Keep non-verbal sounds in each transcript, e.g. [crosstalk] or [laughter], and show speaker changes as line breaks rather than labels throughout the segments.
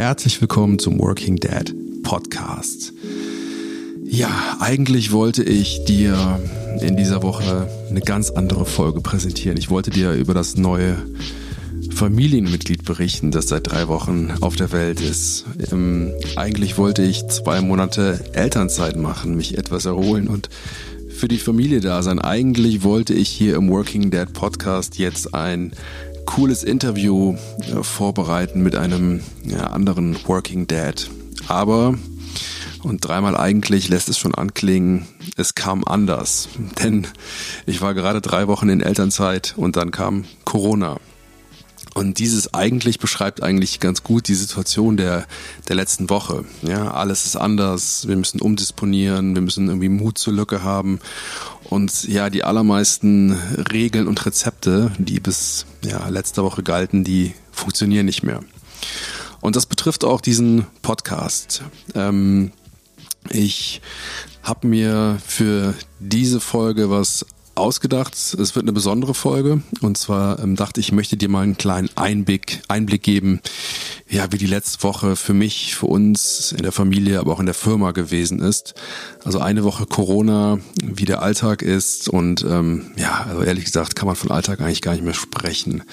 herzlich willkommen zum Working Dad Podcast. Ja, eigentlich wollte ich dir in dieser Woche eine ganz andere Folge präsentieren. Ich wollte dir über das neue Familienmitglied berichten, das seit drei Wochen auf der Welt ist. Ähm, eigentlich wollte ich zwei Monate Elternzeit machen, mich etwas erholen und für die Familie da sein. Eigentlich wollte ich hier im Working Dad Podcast jetzt ein cooles Interview äh, vorbereiten mit einem ja, anderen Working Dad. Aber, und dreimal eigentlich lässt es schon anklingen, es kam anders. [laughs] Denn ich war gerade drei Wochen in Elternzeit und dann kam Corona. Und dieses eigentlich beschreibt eigentlich ganz gut die Situation der, der letzten Woche. Ja, alles ist anders. Wir müssen umdisponieren. Wir müssen irgendwie Mut zur Lücke haben. Und ja, die allermeisten Regeln und Rezepte, die bis ja, letzter Woche galten, die funktionieren nicht mehr. Und das betrifft auch diesen Podcast. Ähm, ich habe mir für diese Folge was ausgedacht. Es wird eine besondere Folge. Und zwar ähm, dachte ich, ich möchte dir mal einen kleinen Einblick, Einblick geben, ja, wie die letzte Woche für mich, für uns in der Familie, aber auch in der Firma gewesen ist. Also eine Woche Corona, wie der Alltag ist. Und ähm, ja, also ehrlich gesagt kann man von Alltag eigentlich gar nicht mehr sprechen.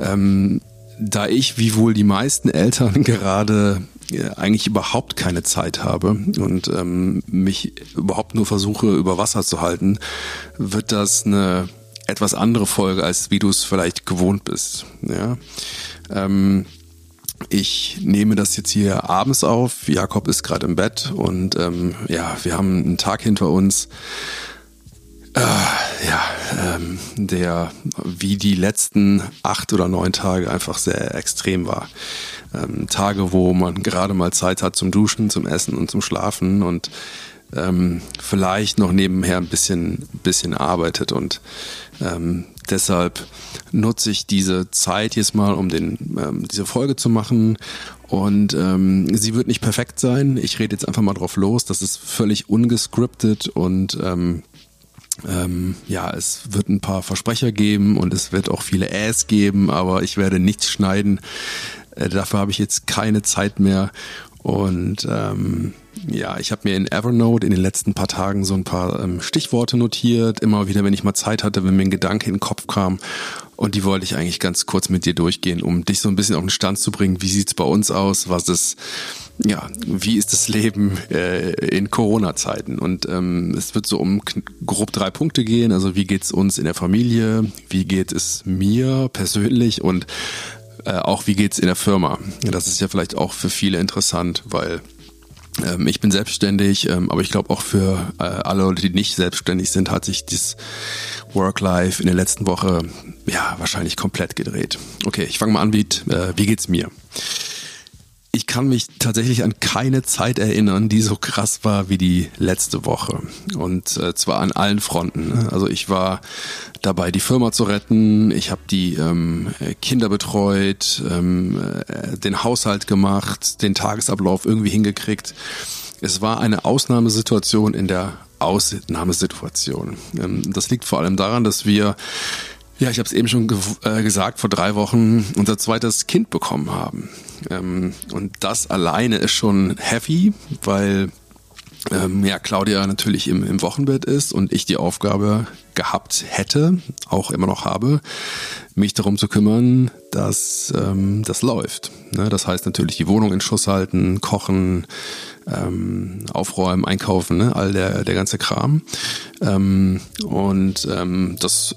Ähm, da ich, wie wohl die meisten Eltern [laughs] gerade eigentlich überhaupt keine Zeit habe und ähm, mich überhaupt nur versuche über Wasser zu halten, wird das eine etwas andere Folge, als wie du es vielleicht gewohnt bist. Ja. Ähm, ich nehme das jetzt hier abends auf. Jakob ist gerade im Bett und ähm, ja, wir haben einen Tag hinter uns. Äh, ja, ähm, der wie die letzten acht oder neun Tage einfach sehr extrem war ähm, Tage, wo man gerade mal Zeit hat zum Duschen, zum Essen und zum Schlafen und ähm, vielleicht noch nebenher ein bisschen, bisschen arbeitet und ähm, deshalb nutze ich diese Zeit jetzt mal, um den, ähm, diese Folge zu machen. Und ähm, sie wird nicht perfekt sein. Ich rede jetzt einfach mal drauf los. Das ist völlig ungescriptet und ähm, ähm, ja, es wird ein paar Versprecher geben und es wird auch viele Äs geben, aber ich werde nichts schneiden. Äh, dafür habe ich jetzt keine Zeit mehr. Und ähm, ja, ich habe mir in Evernote in den letzten paar Tagen so ein paar ähm, Stichworte notiert. Immer wieder, wenn ich mal Zeit hatte, wenn mir ein Gedanke in den Kopf kam. Und die wollte ich eigentlich ganz kurz mit dir durchgehen, um dich so ein bisschen auf den Stand zu bringen. Wie sieht's bei uns aus? Was ist, ja, wie ist das Leben äh, in Corona-Zeiten? Und ähm, es wird so um grob drei Punkte gehen. Also wie geht's uns in der Familie? Wie geht es mir persönlich? Und äh, auch wie geht's in der Firma. Das ist ja vielleicht auch für viele interessant, weil ich bin selbstständig, ähm, aber ich glaube auch für äh, alle Leute, die nicht selbstständig sind, hat sich das Work-Life in der letzten Woche ja wahrscheinlich komplett gedreht. Okay, ich fange mal an, wie, äh, wie geht's mir? Ich kann mich tatsächlich an keine Zeit erinnern, die so krass war wie die letzte Woche. Und äh, zwar an allen Fronten. Also ich war dabei, die Firma zu retten. Ich habe die ähm, Kinder betreut, ähm, äh, den Haushalt gemacht, den Tagesablauf irgendwie hingekriegt. Es war eine Ausnahmesituation in der Ausnahmesituation. Ähm, das liegt vor allem daran, dass wir ja, ich habe es eben schon ge äh, gesagt, vor drei Wochen unser zweites Kind bekommen haben. Ähm, und das alleine ist schon heavy, weil ähm, ja, Claudia natürlich im, im Wochenbett ist und ich die Aufgabe gehabt hätte, auch immer noch habe, mich darum zu kümmern, dass ähm, das läuft. Ne? Das heißt natürlich die Wohnung in Schuss halten, kochen, ähm, aufräumen, einkaufen, ne? all der, der ganze Kram. Ähm, und ähm, das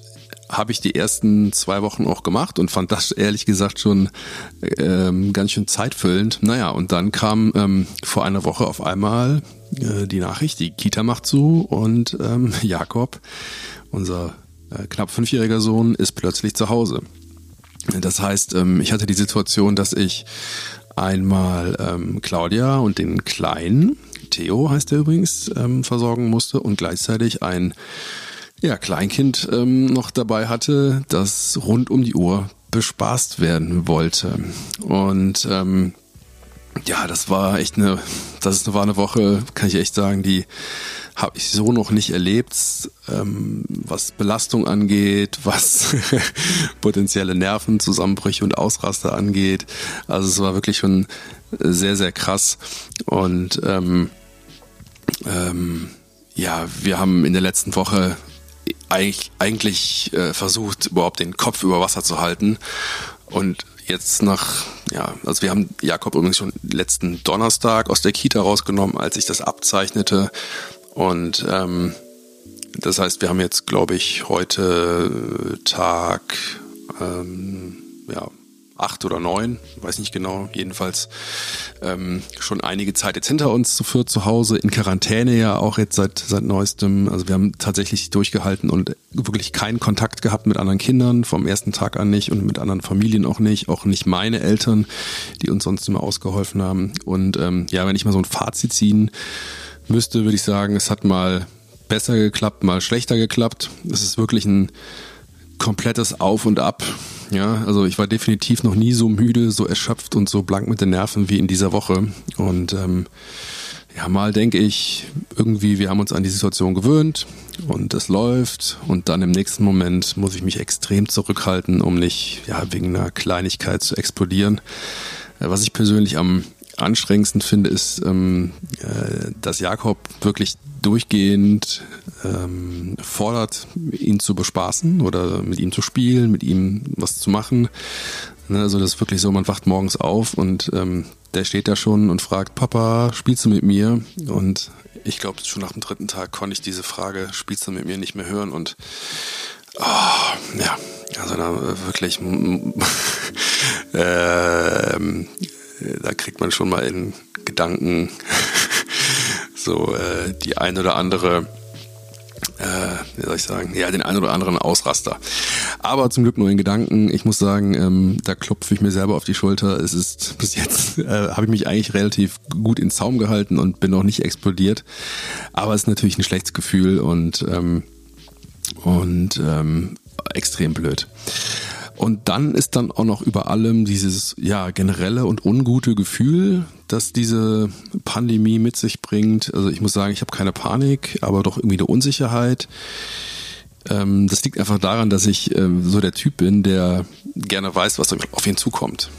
habe ich die ersten zwei Wochen auch gemacht und fand das ehrlich gesagt schon ähm, ganz schön zeitfüllend. Naja, und dann kam ähm, vor einer Woche auf einmal äh, die Nachricht, die Kita macht zu und ähm, [laughs] Jakob, unser äh, knapp fünfjähriger Sohn, ist plötzlich zu Hause. Das heißt, ähm, ich hatte die Situation, dass ich einmal ähm, Claudia und den Kleinen, Theo heißt er übrigens, ähm, versorgen musste und gleichzeitig ein ja, Kleinkind ähm, noch dabei hatte, das rund um die Uhr bespaßt werden wollte. Und ähm, ja, das war echt eine, das war eine Woche, kann ich echt sagen, die habe ich so noch nicht erlebt, ähm, was Belastung angeht, [laughs] was potenzielle Nervenzusammenbrüche und Ausraster angeht. Also es war wirklich schon sehr, sehr krass. Und ähm, ähm, ja, wir haben in der letzten Woche eigentlich, eigentlich äh, versucht, überhaupt den Kopf über Wasser zu halten. Und jetzt nach, ja, also wir haben Jakob übrigens schon letzten Donnerstag aus der Kita rausgenommen, als sich das abzeichnete. Und ähm, das heißt, wir haben jetzt, glaube ich, heute Tag ähm, ja, acht oder neun, weiß nicht genau, jedenfalls ähm, schon einige Zeit jetzt hinter uns zu zu Hause, in Quarantäne ja auch jetzt seit, seit neuestem. Also wir haben tatsächlich durchgehalten und wirklich keinen Kontakt gehabt mit anderen Kindern, vom ersten Tag an nicht und mit anderen Familien auch nicht, auch nicht meine Eltern, die uns sonst immer ausgeholfen haben. Und ähm, ja, wenn ich mal so ein Fazit ziehen müsste, würde ich sagen, es hat mal besser geklappt, mal schlechter geklappt. Es ist wirklich ein komplettes Auf und Ab. Ja, also ich war definitiv noch nie so müde, so erschöpft und so blank mit den Nerven wie in dieser Woche. Und ähm, ja, mal denke ich irgendwie, wir haben uns an die Situation gewöhnt und es läuft und dann im nächsten Moment muss ich mich extrem zurückhalten, um nicht ja, wegen einer Kleinigkeit zu explodieren. Äh, was ich persönlich am anstrengendsten finde, ist, ähm, äh, dass Jakob wirklich durchgehend ähm, fordert, ihn zu bespaßen oder mit ihm zu spielen, mit ihm was zu machen. Ne, also das ist wirklich so, man wacht morgens auf und ähm, der steht da schon und fragt, Papa, spielst du mit mir? Und ich glaube, schon nach dem dritten Tag konnte ich diese Frage, spielst du mit mir, nicht mehr hören und oh, ja, also da wirklich [laughs] äh, da kriegt man schon mal in Gedanken [laughs] so äh, die ein oder andere äh, wie soll ich sagen, ja, den einen oder anderen Ausraster. Aber zum Glück nur in Gedanken. Ich muss sagen, ähm, da klopfe ich mir selber auf die Schulter. Es ist [laughs] bis jetzt äh, habe ich mich eigentlich relativ gut in Zaum gehalten und bin noch nicht explodiert. Aber es ist natürlich ein schlechtes Gefühl und ähm, und ähm, extrem blöd. Und dann ist dann auch noch über allem dieses ja generelle und ungute Gefühl, dass diese Pandemie mit sich bringt. Also ich muss sagen, ich habe keine Panik, aber doch irgendwie eine Unsicherheit. Ähm, das liegt einfach daran, dass ich ähm, so der Typ bin, der gerne weiß, was auf ihn zukommt.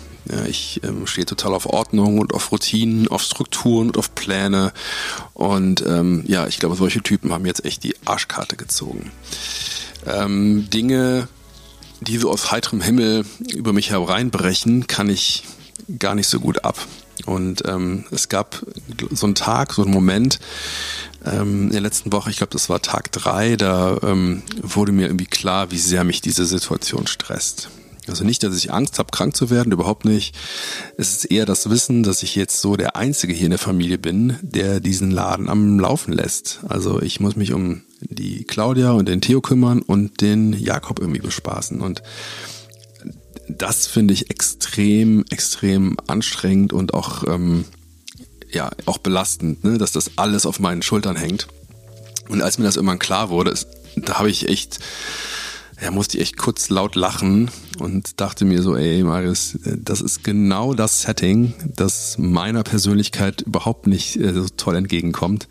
Ich ähm, stehe total auf Ordnung und auf Routinen, auf Strukturen und auf Pläne. Und ja, ich glaube, solche Typen haben jetzt echt die Arschkarte gezogen. Dinge die so aus heiterem Himmel über mich hereinbrechen, kann ich gar nicht so gut ab. Und ähm, es gab so einen Tag, so einen Moment ähm, in der letzten Woche, ich glaube, das war Tag drei, da ähm, wurde mir irgendwie klar, wie sehr mich diese Situation stresst. Also nicht, dass ich Angst habe, krank zu werden, überhaupt nicht. Es ist eher das Wissen, dass ich jetzt so der Einzige hier in der Familie bin, der diesen Laden am Laufen lässt. Also ich muss mich um die Claudia und den Theo kümmern und den Jakob irgendwie bespaßen. Und das finde ich extrem, extrem anstrengend und auch, ähm, ja, auch belastend, ne? dass das alles auf meinen Schultern hängt. Und als mir das irgendwann klar wurde, ist, da habe ich echt ja, musste ich echt kurz laut lachen und dachte mir so, ey, Marius, das ist genau das Setting, das meiner Persönlichkeit überhaupt nicht äh, so toll entgegenkommt.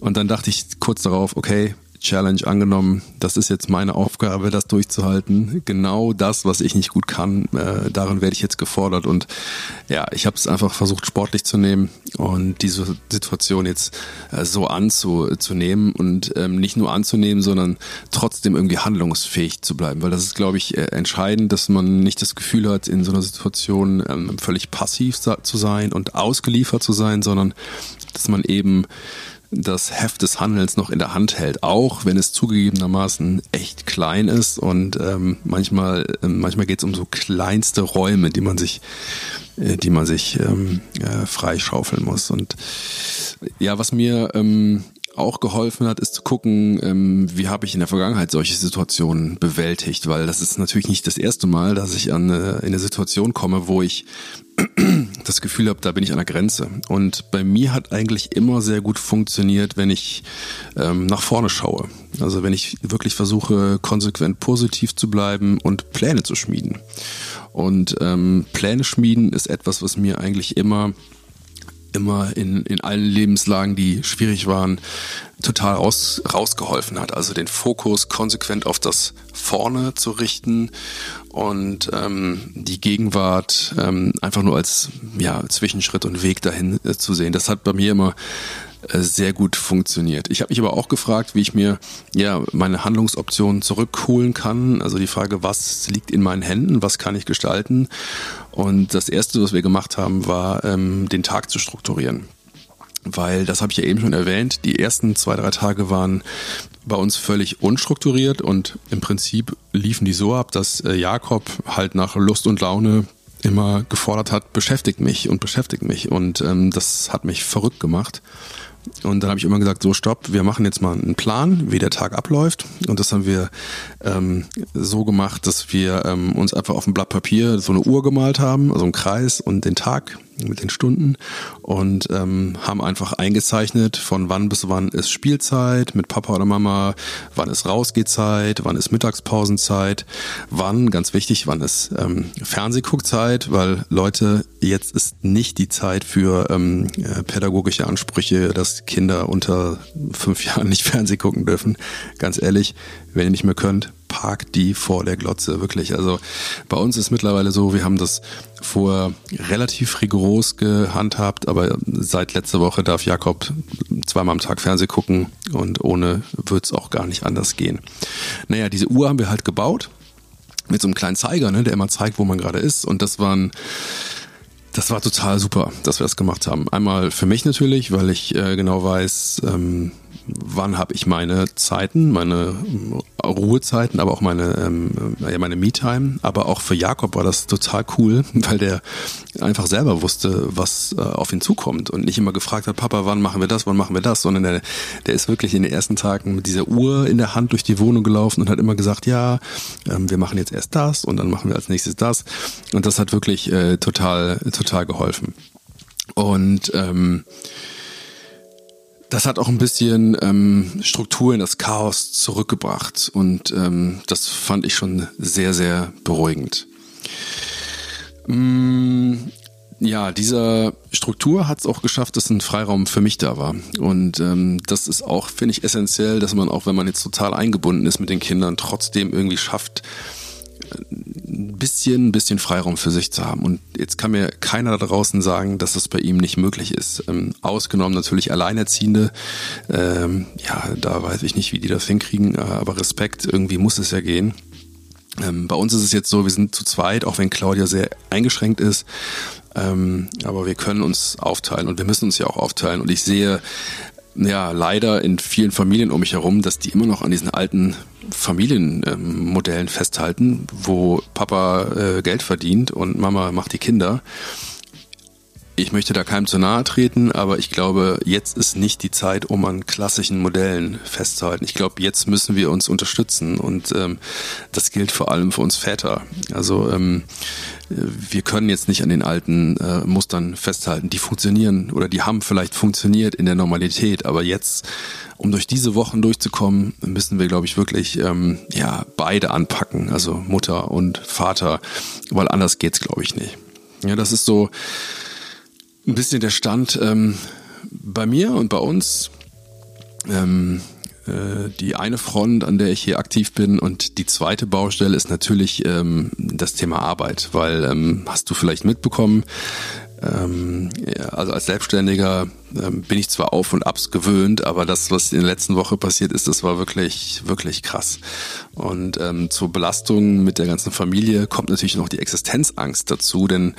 Und dann dachte ich kurz darauf, okay, Challenge angenommen. Das ist jetzt meine Aufgabe, das durchzuhalten. Genau das, was ich nicht gut kann, äh, darin werde ich jetzt gefordert. Und ja, ich habe es einfach versucht, sportlich zu nehmen und diese Situation jetzt äh, so anzunehmen und ähm, nicht nur anzunehmen, sondern trotzdem irgendwie handlungsfähig zu bleiben. Weil das ist, glaube ich, äh, entscheidend, dass man nicht das Gefühl hat, in so einer Situation ähm, völlig passiv zu sein und ausgeliefert zu sein, sondern dass man eben das Heft des Handelns noch in der Hand hält, auch wenn es zugegebenermaßen echt klein ist und ähm, manchmal ähm, manchmal geht es um so kleinste Räume, die man sich äh, die man sich ähm, äh, freischaufeln muss. Und ja, was mir ähm, auch geholfen hat, ist zu gucken, ähm, wie habe ich in der Vergangenheit solche Situationen bewältigt, weil das ist natürlich nicht das erste Mal, dass ich an äh, in eine Situation komme, wo ich das Gefühl habe, da bin ich an der Grenze. Und bei mir hat eigentlich immer sehr gut funktioniert, wenn ich ähm, nach vorne schaue. Also wenn ich wirklich versuche, konsequent positiv zu bleiben und Pläne zu schmieden. Und ähm, Pläne schmieden ist etwas, was mir eigentlich immer immer in, in allen Lebenslagen, die schwierig waren, total raus, rausgeholfen hat. Also den Fokus konsequent auf das Vorne zu richten und ähm, die Gegenwart ähm, einfach nur als ja, Zwischenschritt und Weg dahin äh, zu sehen. Das hat bei mir immer sehr gut funktioniert. Ich habe mich aber auch gefragt, wie ich mir ja meine Handlungsoptionen zurückholen kann. Also die Frage, was liegt in meinen Händen, was kann ich gestalten? Und das erste, was wir gemacht haben, war ähm, den Tag zu strukturieren. Weil, das habe ich ja eben schon erwähnt, die ersten zwei, drei Tage waren bei uns völlig unstrukturiert und im Prinzip liefen die so ab, dass äh, Jakob halt nach Lust und Laune immer gefordert hat, beschäftigt mich und beschäftigt mich. Und ähm, das hat mich verrückt gemacht. Und dann habe ich immer gesagt, so stopp, wir machen jetzt mal einen Plan, wie der Tag abläuft. Und das haben wir ähm, so gemacht, dass wir ähm, uns einfach auf ein Blatt Papier so eine Uhr gemalt haben, also einen Kreis und den Tag mit den Stunden und ähm, haben einfach eingezeichnet, von wann bis wann ist Spielzeit mit Papa oder Mama, wann ist Rausgehzeit, wann ist Mittagspausenzeit, wann, ganz wichtig, wann ist ähm, Fernsehguckzeit, weil Leute, jetzt ist nicht die Zeit für ähm, äh, pädagogische Ansprüche, dass Kinder unter fünf [laughs] Jahren nicht Fernseh gucken dürfen. Ganz ehrlich, wenn ihr nicht mehr könnt, parkt die vor der Glotze, wirklich. Also bei uns ist mittlerweile so, wir haben das vorher relativ rigoros gehandhabt, aber seit letzter Woche darf Jakob zweimal am Tag Fernseh gucken und ohne wird es auch gar nicht anders gehen. Naja, diese Uhr haben wir halt gebaut mit so einem kleinen Zeiger, ne, der immer zeigt, wo man gerade ist und das waren das war total super, dass wir das gemacht haben. Einmal für mich natürlich, weil ich äh, genau weiß, ähm, wann habe ich meine Zeiten, meine äh, Ruhezeiten, aber auch meine, ähm, ja, meine Me-Time. Aber auch für Jakob war das total cool, [laughs] weil der einfach selber wusste, was äh, auf ihn zukommt und nicht immer gefragt hat, Papa, wann machen wir das, wann machen wir das, sondern der, der ist wirklich in den ersten Tagen mit dieser Uhr in der Hand durch die Wohnung gelaufen und hat immer gesagt, ja, ähm, wir machen jetzt erst das und dann machen wir als nächstes das. Und das hat wirklich äh, total, total geholfen. Und ähm, das hat auch ein bisschen ähm, Struktur in das Chaos zurückgebracht und ähm, das fand ich schon sehr, sehr beruhigend. Mm, ja, dieser Struktur hat es auch geschafft, dass ein Freiraum für mich da war. Und ähm, das ist auch, finde ich, essentiell, dass man auch, wenn man jetzt total eingebunden ist mit den Kindern, trotzdem irgendwie schafft, ein bisschen, ein bisschen Freiraum für sich zu haben. Und jetzt kann mir keiner da draußen sagen, dass das bei ihm nicht möglich ist. Ähm, ausgenommen natürlich Alleinerziehende. Ähm, ja, da weiß ich nicht, wie die das hinkriegen, äh, aber Respekt, irgendwie muss es ja gehen. Ähm, bei uns ist es jetzt so, wir sind zu zweit, auch wenn Claudia sehr eingeschränkt ist. Ähm, aber wir können uns aufteilen und wir müssen uns ja auch aufteilen. Und ich sehe ja leider in vielen Familien um mich herum, dass die immer noch an diesen alten Familienmodellen festhalten, wo Papa äh, Geld verdient und Mama macht die Kinder. Ich möchte da keinem zu nahe treten, aber ich glaube, jetzt ist nicht die Zeit, um an klassischen Modellen festzuhalten. Ich glaube, jetzt müssen wir uns unterstützen und ähm, das gilt vor allem für uns Väter. Also ähm, wir können jetzt nicht an den alten äh, Mustern festhalten. Die funktionieren oder die haben vielleicht funktioniert in der Normalität, aber jetzt, um durch diese Wochen durchzukommen, müssen wir, glaube ich, wirklich ähm, ja beide anpacken, also Mutter und Vater, weil anders geht's, glaube ich, nicht. Ja, das ist so ein bisschen der Stand ähm, bei mir und bei uns. Ähm, äh, die eine Front, an der ich hier aktiv bin und die zweite Baustelle ist natürlich ähm, das Thema Arbeit, weil ähm, hast du vielleicht mitbekommen, ähm, ja, also als Selbstständiger ähm, bin ich zwar auf und abs gewöhnt, aber das, was in der letzten Woche passiert ist, das war wirklich, wirklich krass. Und ähm, zur Belastung mit der ganzen Familie kommt natürlich noch die Existenzangst dazu, denn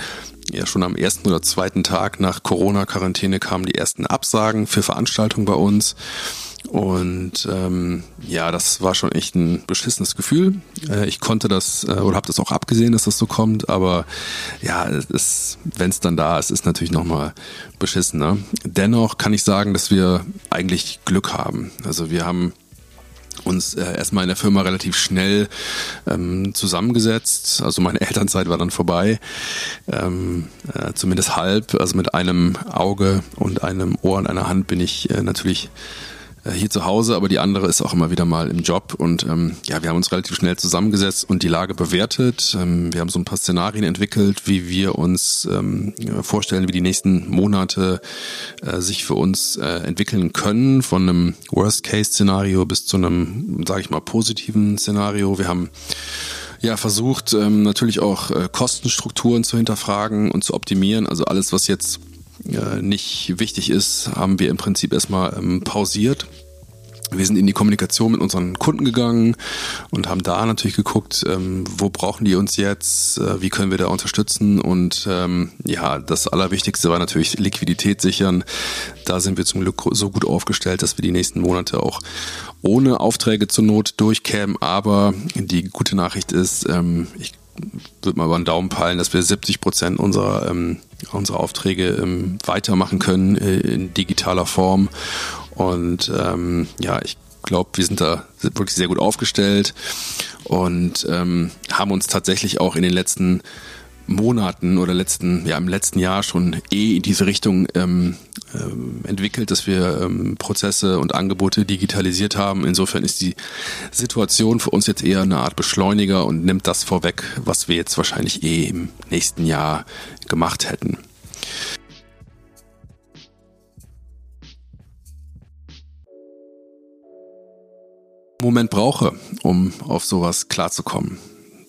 ja schon am ersten oder zweiten Tag nach Corona-Quarantäne kamen die ersten Absagen für Veranstaltungen bei uns. Und ähm, ja, das war schon echt ein beschissenes Gefühl. Äh, ich konnte das äh, oder habe das auch abgesehen, dass das so kommt, aber ja, wenn es dann da ist, ist natürlich nochmal beschissener. Dennoch kann ich sagen, dass wir eigentlich Glück haben. Also wir haben uns äh, erstmal in der Firma relativ schnell ähm, zusammengesetzt. Also meine [laughs] Elternzeit war dann vorbei, ähm, äh, zumindest halb. Also mit einem Auge und einem Ohr und einer Hand bin ich äh, natürlich hier zu Hause, aber die andere ist auch immer wieder mal im Job. Und ähm, ja, wir haben uns relativ schnell zusammengesetzt und die Lage bewertet. Ähm, wir haben so ein paar Szenarien entwickelt, wie wir uns ähm, vorstellen, wie die nächsten Monate äh, sich für uns äh, entwickeln können, von einem Worst-Case-Szenario bis zu einem, sage ich mal, positiven Szenario. Wir haben ja, versucht ähm, natürlich auch äh, Kostenstrukturen zu hinterfragen und zu optimieren. Also alles, was jetzt äh, nicht wichtig ist, haben wir im Prinzip erstmal ähm, pausiert. Wir sind in die Kommunikation mit unseren Kunden gegangen und haben da natürlich geguckt, ähm, wo brauchen die uns jetzt, äh, wie können wir da unterstützen und ähm, ja, das Allerwichtigste war natürlich Liquidität sichern. Da sind wir zum Glück so gut aufgestellt, dass wir die nächsten Monate auch ohne Aufträge zur Not durchkämen. Aber die gute Nachricht ist, ähm, ich würde mal über den Daumen peilen, dass wir 70 Prozent unserer, ähm, unserer Aufträge ähm, weitermachen können äh, in digitaler Form. Und ähm, ja, ich glaube, wir sind da wirklich sehr gut aufgestellt und ähm, haben uns tatsächlich auch in den letzten Monaten oder letzten, ja im letzten Jahr schon eh in diese Richtung ähm, ähm, entwickelt, dass wir ähm, Prozesse und Angebote digitalisiert haben. Insofern ist die Situation für uns jetzt eher eine Art Beschleuniger und nimmt das vorweg, was wir jetzt wahrscheinlich eh im nächsten Jahr gemacht hätten. Moment brauche, um auf sowas klarzukommen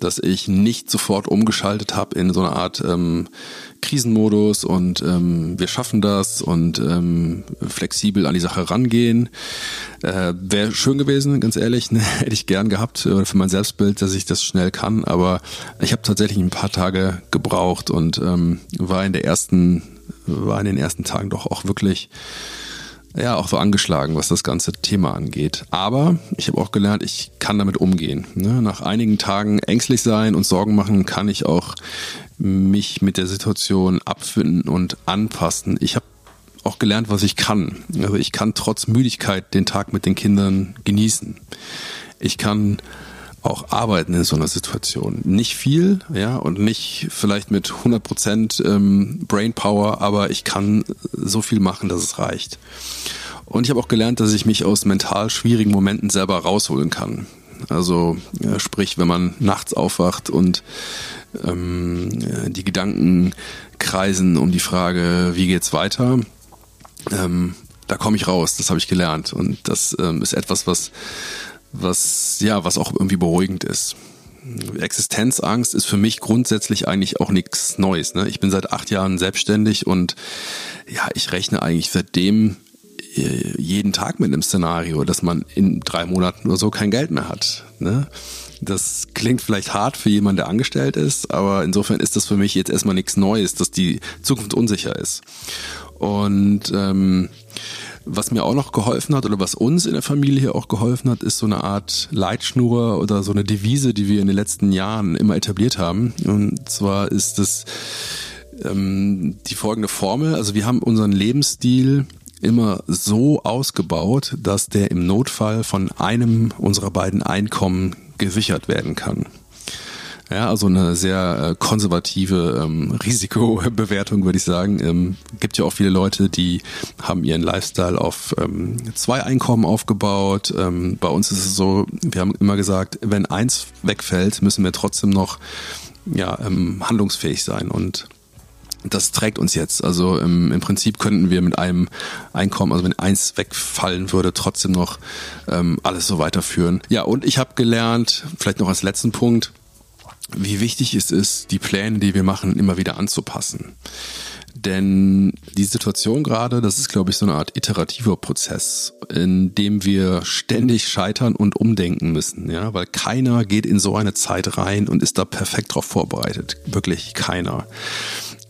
dass ich nicht sofort umgeschaltet habe in so eine Art ähm, Krisenmodus und ähm, wir schaffen das und ähm, flexibel an die Sache rangehen. Äh, Wäre schön gewesen, ganz ehrlich, [laughs] ne? hätte ich gern gehabt äh, für mein Selbstbild, dass ich das schnell kann, aber ich habe tatsächlich ein paar Tage gebraucht und ähm, war in der ersten, war in den ersten Tagen doch auch wirklich ja auch so angeschlagen, was das ganze Thema angeht. Aber ich habe auch gelernt, ich kann damit umgehen. Ne? Nach einigen Tagen ängstlich sein und Sorgen machen, kann ich auch mich mit der Situation abfinden und anpassen. Ich habe auch gelernt, was ich kann. Also ich kann trotz Müdigkeit den Tag mit den Kindern genießen. Ich kann auch arbeiten in so einer Situation. Nicht viel, ja, und nicht vielleicht mit 100 Prozent ähm, Brainpower, aber ich kann so viel machen, dass es reicht. Und ich habe auch gelernt, dass ich mich aus mental schwierigen Momenten selber rausholen kann. Also ja, sprich, wenn man nachts aufwacht und ähm, die Gedanken kreisen um die Frage, wie geht's weiter, ähm, da komme ich raus. Das habe ich gelernt und das ähm, ist etwas, was was ja, was auch irgendwie beruhigend ist. Existenzangst ist für mich grundsätzlich eigentlich auch nichts Neues. Ne? Ich bin seit acht Jahren selbstständig und ja, ich rechne eigentlich seitdem äh, jeden Tag mit einem Szenario, dass man in drei Monaten oder so kein Geld mehr hat. Ne? Das klingt vielleicht hart für jemanden, der angestellt ist, aber insofern ist das für mich jetzt erstmal nichts Neues, dass die Zukunft unsicher ist. Und ähm, was mir auch noch geholfen hat oder was uns in der Familie hier auch geholfen hat, ist so eine Art Leitschnur oder so eine Devise, die wir in den letzten Jahren immer etabliert haben. Und zwar ist es ähm, die folgende Formel. Also wir haben unseren Lebensstil immer so ausgebaut, dass der im Notfall von einem unserer beiden Einkommen gesichert werden kann. Ja, also eine sehr äh, konservative ähm, [laughs] Risikobewertung, würde ich sagen. Ähm, gibt ja auch viele Leute, die haben ihren Lifestyle auf ähm, zwei Einkommen aufgebaut. Ähm, bei uns ist es so, wir haben immer gesagt, wenn eins wegfällt, müssen wir trotzdem noch ja, ähm, handlungsfähig sein und das trägt uns jetzt. Also im, im Prinzip könnten wir mit einem Einkommen, also wenn eins wegfallen würde, trotzdem noch ähm, alles so weiterführen. Ja, und ich habe gelernt, vielleicht noch als letzten Punkt, wie wichtig es ist, die Pläne, die wir machen, immer wieder anzupassen. Denn die Situation gerade, das ist, glaube ich, so eine Art iterativer Prozess, in dem wir ständig scheitern und umdenken müssen, ja, weil keiner geht in so eine Zeit rein und ist da perfekt drauf vorbereitet. Wirklich keiner.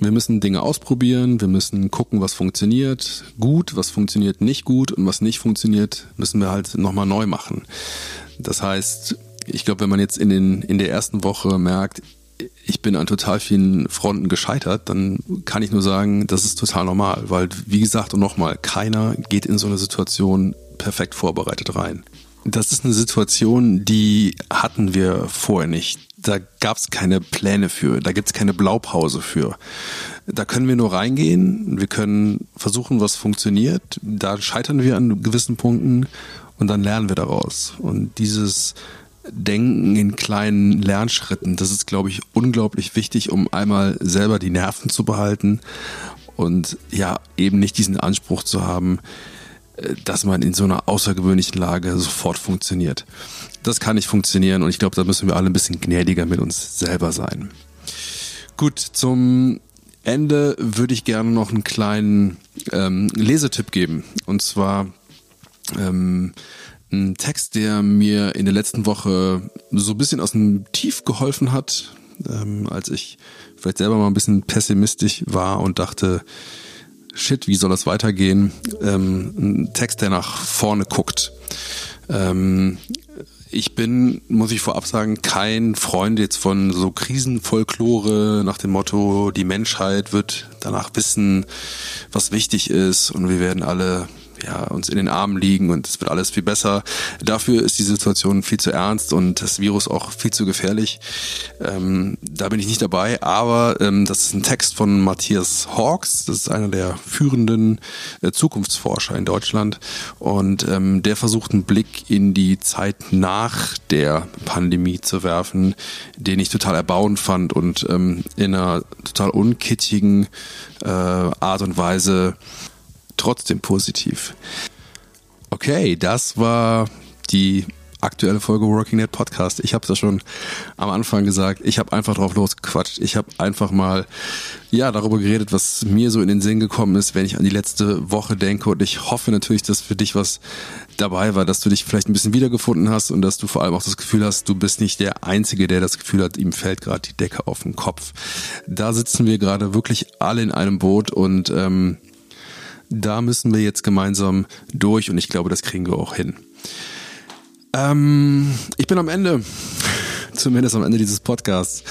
Wir müssen Dinge ausprobieren, wir müssen gucken, was funktioniert gut, was funktioniert nicht gut und was nicht funktioniert, müssen wir halt nochmal neu machen. Das heißt, ich glaube, wenn man jetzt in, den, in der ersten Woche merkt, ich bin an total vielen Fronten gescheitert, dann kann ich nur sagen, das ist total normal, weil wie gesagt und nochmal, keiner geht in so eine Situation perfekt vorbereitet rein. Das ist eine Situation, die hatten wir vorher nicht. Da gab es keine Pläne für, da gibt es keine Blaupause für. Da können wir nur reingehen, wir können versuchen, was funktioniert. Da scheitern wir an gewissen Punkten und dann lernen wir daraus. Und dieses Denken in kleinen Lernschritten, das ist, glaube ich, unglaublich wichtig, um einmal selber die Nerven zu behalten und ja, eben nicht diesen Anspruch zu haben, äh, dass man in so einer außergewöhnlichen Lage sofort funktioniert. Das kann nicht funktionieren und ich glaube, da müssen wir alle ein bisschen gnädiger mit uns selber sein. Gut, zum Ende würde ich gerne noch einen kleinen ähm, Lesetipp geben. Und zwar ähm, ein Text, der mir in der letzten Woche so ein bisschen aus dem Tief geholfen hat, ähm, als ich vielleicht selber mal ein bisschen pessimistisch war und dachte, shit, wie soll das weitergehen? Ähm, ein Text, der nach vorne guckt. Ähm, ich bin, muss ich vorab sagen, kein Freund jetzt von so Krisenfolklore nach dem Motto, die Menschheit wird danach wissen, was wichtig ist und wir werden alle ja, uns in den Armen liegen und es wird alles viel besser. Dafür ist die Situation viel zu ernst und das Virus auch viel zu gefährlich. Ähm, da bin ich nicht dabei, aber ähm, das ist ein Text von Matthias Hawks, das ist einer der führenden äh, Zukunftsforscher in Deutschland und ähm, der versucht einen Blick in die Zeit nach der Pandemie zu werfen, den ich total erbauend fand und ähm, in einer total unkittigen äh, Art und Weise trotzdem positiv. Okay, das war die aktuelle Folge Working Net Podcast. Ich habe es ja schon am Anfang gesagt. Ich habe einfach drauf losgequatscht. Ich habe einfach mal ja darüber geredet, was mir so in den Sinn gekommen ist, wenn ich an die letzte Woche denke. Und ich hoffe natürlich, dass für dich was dabei war, dass du dich vielleicht ein bisschen wiedergefunden hast und dass du vor allem auch das Gefühl hast, du bist nicht der Einzige, der das Gefühl hat, ihm fällt gerade die Decke auf den Kopf. Da sitzen wir gerade wirklich alle in einem Boot und ähm, da müssen wir jetzt gemeinsam durch und ich glaube, das kriegen wir auch hin. Ähm, ich bin am Ende, [laughs] zumindest am Ende dieses Podcasts.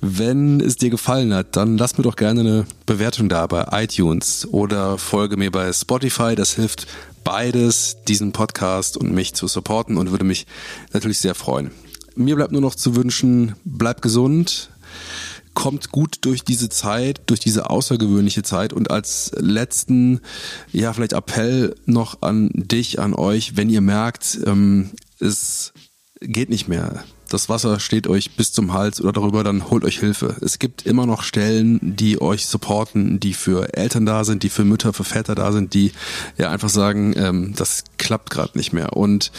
Wenn es dir gefallen hat, dann lass mir doch gerne eine Bewertung da bei iTunes oder folge mir bei Spotify. Das hilft beides, diesen Podcast und mich zu supporten und würde mich natürlich sehr freuen. Mir bleibt nur noch zu wünschen, bleib gesund, kommt gut durch diese Zeit, durch diese außergewöhnliche Zeit und als letzten, ja, vielleicht Appell noch an dich, an euch, wenn ihr merkt, ähm, es geht nicht mehr. Das Wasser steht euch bis zum Hals oder darüber, dann holt euch Hilfe. Es gibt immer noch Stellen, die euch supporten, die für Eltern da sind, die für Mütter, für Väter da sind, die ja einfach sagen, ähm, das klappt gerade nicht mehr. Und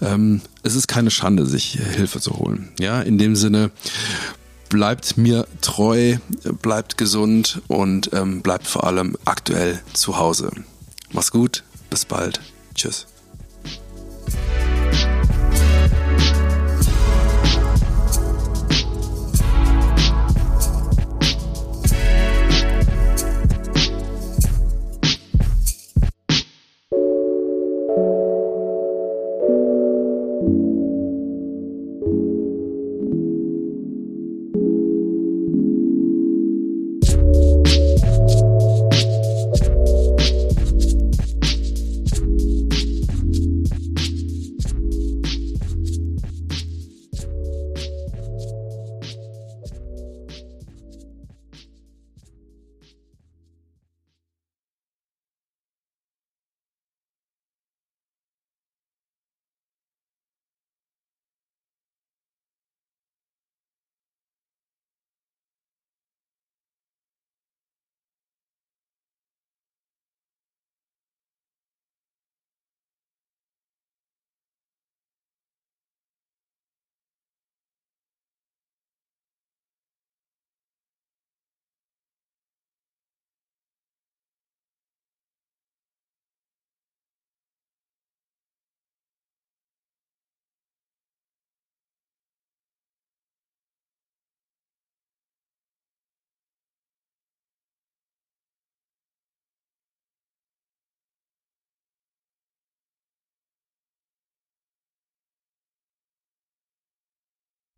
ähm, es ist keine Schande, sich Hilfe zu holen. Ja, in dem Sinne, bleibt mir treu, bleibt gesund und ähm, bleibt vor allem aktuell zu Hause. Mach's gut, bis bald. Tschüss.